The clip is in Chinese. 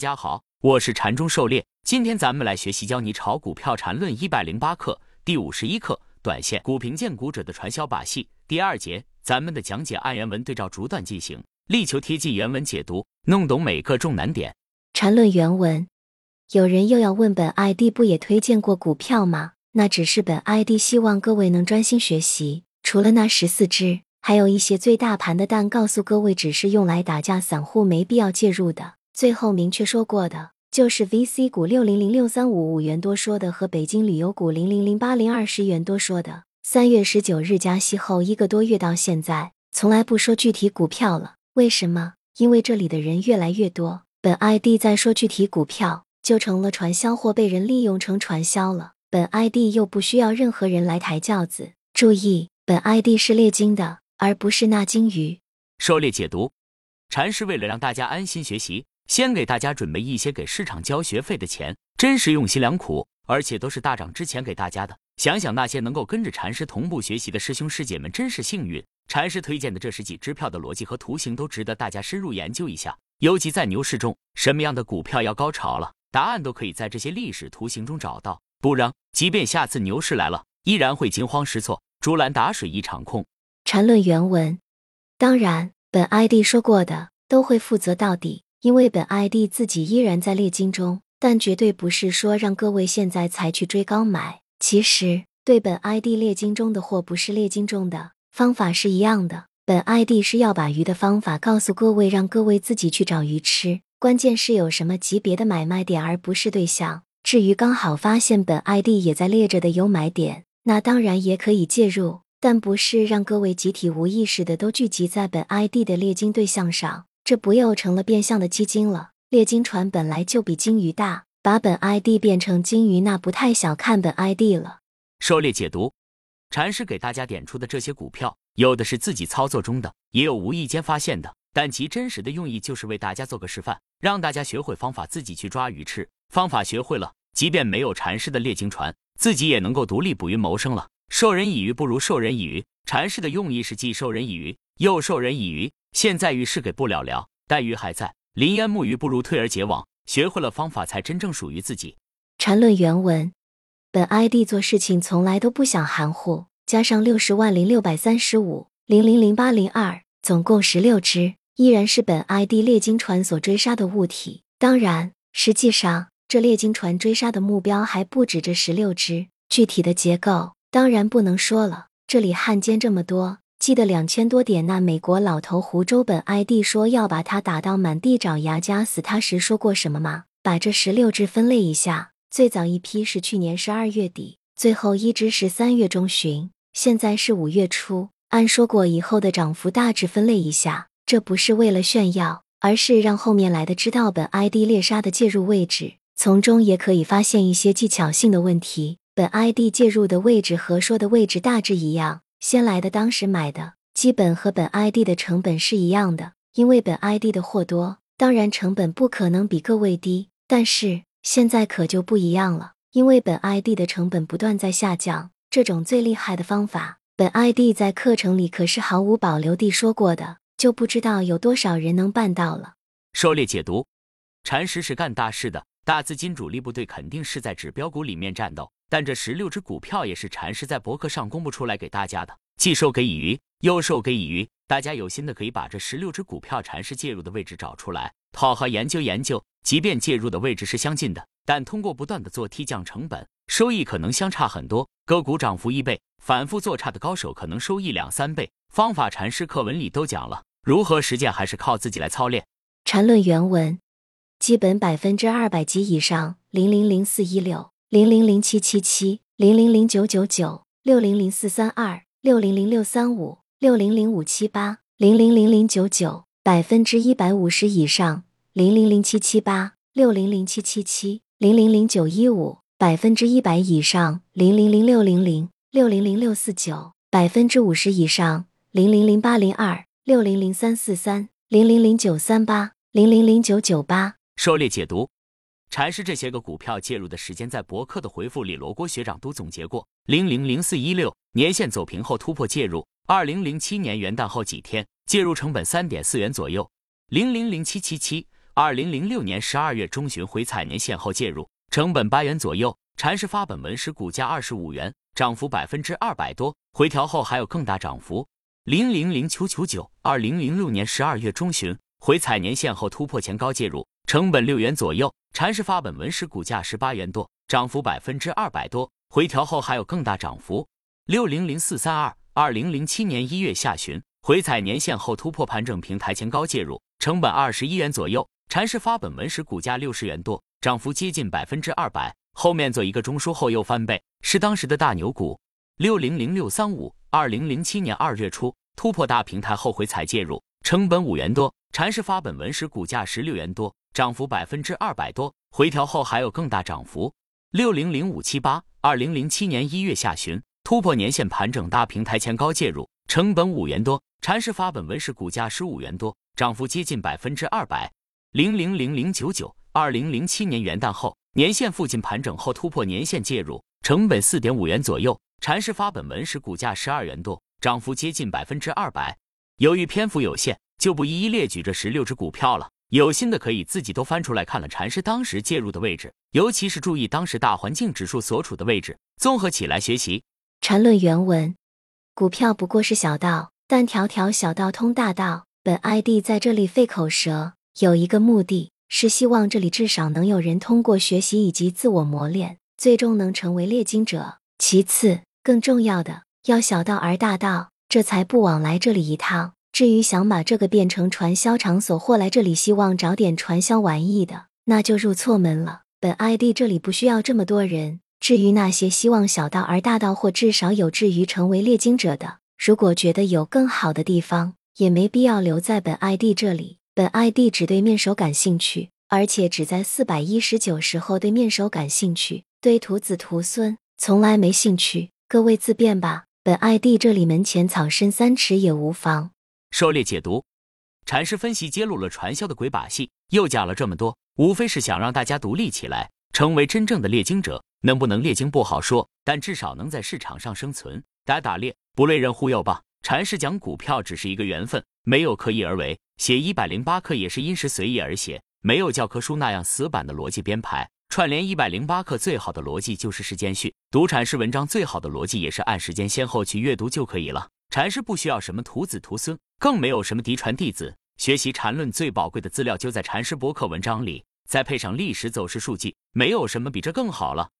大家好，我是禅中狩猎。今天咱们来学习教你炒股票禅论一百零八课第五十一课短线股评荐股者的传销把戏第二节。咱们的讲解按原文对照逐段进行，力求贴近原文解读，弄懂每个重难点。禅论原文，有人又要问本 ID 不也推荐过股票吗？那只是本 ID 希望各位能专心学习。除了那十四只，还有一些最大盘的，蛋告诉各位只是用来打架，散户没必要介入的。最后明确说过的，就是 VC 股六零零六三五五元多说的和北京旅游股零零零八零二十元多说的。三月十九日加息后一个多月到现在，从来不说具体股票了。为什么？因为这里的人越来越多，本 ID 在说具体股票，就成了传销或被人利用成传销了。本 ID 又不需要任何人来抬轿子。注意，本 ID 是猎金的，而不是那金鱼。狩猎解读，禅师为了让大家安心学习。先给大家准备一些给市场交学费的钱，真是用心良苦，而且都是大涨之前给大家的。想想那些能够跟着禅师同步学习的师兄师姐们，真是幸运。禅师推荐的这十几支票的逻辑和图形都值得大家深入研究一下。尤其在牛市中，什么样的股票要高潮了，答案都可以在这些历史图形中找到。不然，即便下次牛市来了，依然会惊慌失措，竹篮打水一场空。禅论原文，当然，本 ID 说过的都会负责到底。因为本 ID 自己依然在猎金中，但绝对不是说让各位现在才去追高买。其实对本 ID 猎金中的货不是猎金中的方法是一样的。本 ID 是要把鱼的方法告诉各位，让各位自己去找鱼吃。关键是有什么级别的买卖点，而不是对象。至于刚好发现本 ID 也在猎着的有买点，那当然也可以介入，但不是让各位集体无意识的都聚集在本 ID 的猎金对象上。这不又成了变相的基金了？猎鲸船本来就比鲸鱼大，把本 ID 变成鲸鱼，那不太小看本 ID 了。狩猎解读，禅师给大家点出的这些股票，有的是自己操作中的，也有无意间发现的，但其真实的用意就是为大家做个示范，让大家学会方法，自己去抓鱼吃。方法学会了，即便没有禅师的猎鲸船，自己也能够独立捕鱼谋生了。授人以鱼不如授人以渔，禅师的用意是既授人以渔，又授人以渔。现在鱼是给不了了，待鱼还在。临渊木鱼不如退而结网，学会了方法才真正属于自己。禅论原文，本 ID 做事情从来都不想含糊，加上六十万零六百三十五零零零八零二，总共十六只，依然是本 ID 猎金船所追杀的物体。当然，实际上这猎金船追杀的目标还不止这十六只，具体的结构当然不能说了。这里汉奸这么多。记得两千多点那美国老头胡周本 ID 说要把他打到满地找牙夹死他时说过什么吗？把这十六只分类一下，最早一批是去年十二月底，最后一只是三月中旬，现在是五月初。按说过以后的涨幅大致分类一下，这不是为了炫耀，而是让后面来的知道本 ID 猎杀的介入位置，从中也可以发现一些技巧性的问题。本 ID 介入的位置和说的位置大致一样。先来的当时买的基本和本 ID 的成本是一样的，因为本 ID 的货多，当然成本不可能比各位低。但是现在可就不一样了，因为本 ID 的成本不断在下降。这种最厉害的方法，本 ID 在课程里可是毫无保留地说过的，就不知道有多少人能办到了。狩猎解读，禅师是干大事的，大资金主力部队肯定是在指标股里面战斗。但这十六只股票也是禅师在博客上公布出来给大家的，既授给乙鱼，又授给乙鱼。大家有心的可以把这十六只股票禅师介入的位置找出来，好好研究研究。即便介入的位置是相近的，但通过不断的做 T 降成本，收益可能相差很多。个股涨幅一倍，反复做差的高手可能收益两三倍。方法禅师课文里都讲了，如何实践还是靠自己来操练。禅论原文，基本百分之二百及以上，零零零四一六。零零零七七七零零零九九九六零零四三二六零零六三五六零零五七八零零零零九九百分之一百五十以上零零零七七八六零零七七七零零零九一五百分之一百以上零零零六零零六零零六四九百分之五十以上零零零八零二六零零三四三零零零九三八零零零九九八。狩猎解读。禅师这些个股票介入的时间，在博客的回复里，罗锅学长都总结过：零零零四一六年线走平后突破介入；二零零七年元旦后几天介入，成本三点四元左右；零零零七七七二零零六年十二月中旬回踩年线后介入，成本八元左右。禅师发本文时股价二十五元，涨幅百分之二百多。回调后还有更大涨幅。零零零九九九，二零零六年十二月中旬回踩年线后突破前高介入，成本六元左右。禅师发本文时股价十八元多，涨幅百分之二百多。回调后还有更大涨幅。六零零四三二，二零零七年一月下旬回踩年线后突破盘整平台前高介入，成本二十一元左右。禅师发本文时股价六十元多，涨幅接近百分之二百。后面做一个中枢后又翻倍，是当时的大牛股。六零零六三五，二零零七年二月初突破大平台后回踩介入，成本五元多。禅师发本文时股价十六元多，涨幅百分之二百多。回调后还有更大涨幅。六零零五七八，二零零七年一月下旬突破年线盘整大平台前高介入，成本五元多。禅师发本文时股价十五元多，涨幅接近百分之二百。零零零零九九，二零零七年元旦后。年线附近盘整后突破年线介入，成本四点五元左右。禅师发本文时股价十二元多，涨幅接近百分之二百。由于篇幅有限，就不一一列举这十六只股票了。有心的可以自己都翻出来看了禅师当时介入的位置，尤其是注意当时大环境指数所处的位置，综合起来学习。禅论原文：股票不过是小道，但条条小道通大道。本 ID 在这里费口舌，有一个目的。是希望这里至少能有人通过学习以及自我磨练，最终能成为猎金者。其次，更重要的要小道而大道，这才不枉来这里一趟。至于想把这个变成传销场所或来这里希望找点传销玩意的，那就入错门了。本 ID 这里不需要这么多人。至于那些希望小道而大道，或至少有志于成为猎金者的，如果觉得有更好的地方，也没必要留在本 ID 这里。本 ID 只对面首感兴趣，而且只在四百一十九时候对面首感兴趣，对徒子徒孙从来没兴趣。各位自便吧。本 ID 这里门前草深三尺也无妨。狩猎解读，禅师分析揭露了传销的鬼把戏，又讲了这么多，无非是想让大家独立起来，成为真正的猎经者。能不能猎经不好说，但至少能在市场上生存。打打猎不累人忽悠吧。禅师讲股票只是一个缘分，没有刻意而为。写一百零八课也是因时随意而写，没有教科书那样死板的逻辑编排。串联一百零八课最好的逻辑就是时间序，读阐释文章最好的逻辑也是按时间先后去阅读就可以了。禅师不需要什么徒子徒孙，更没有什么嫡传弟子。学习禅论最宝贵的资料就在禅师博客文章里，再配上历史走势数据，没有什么比这更好了。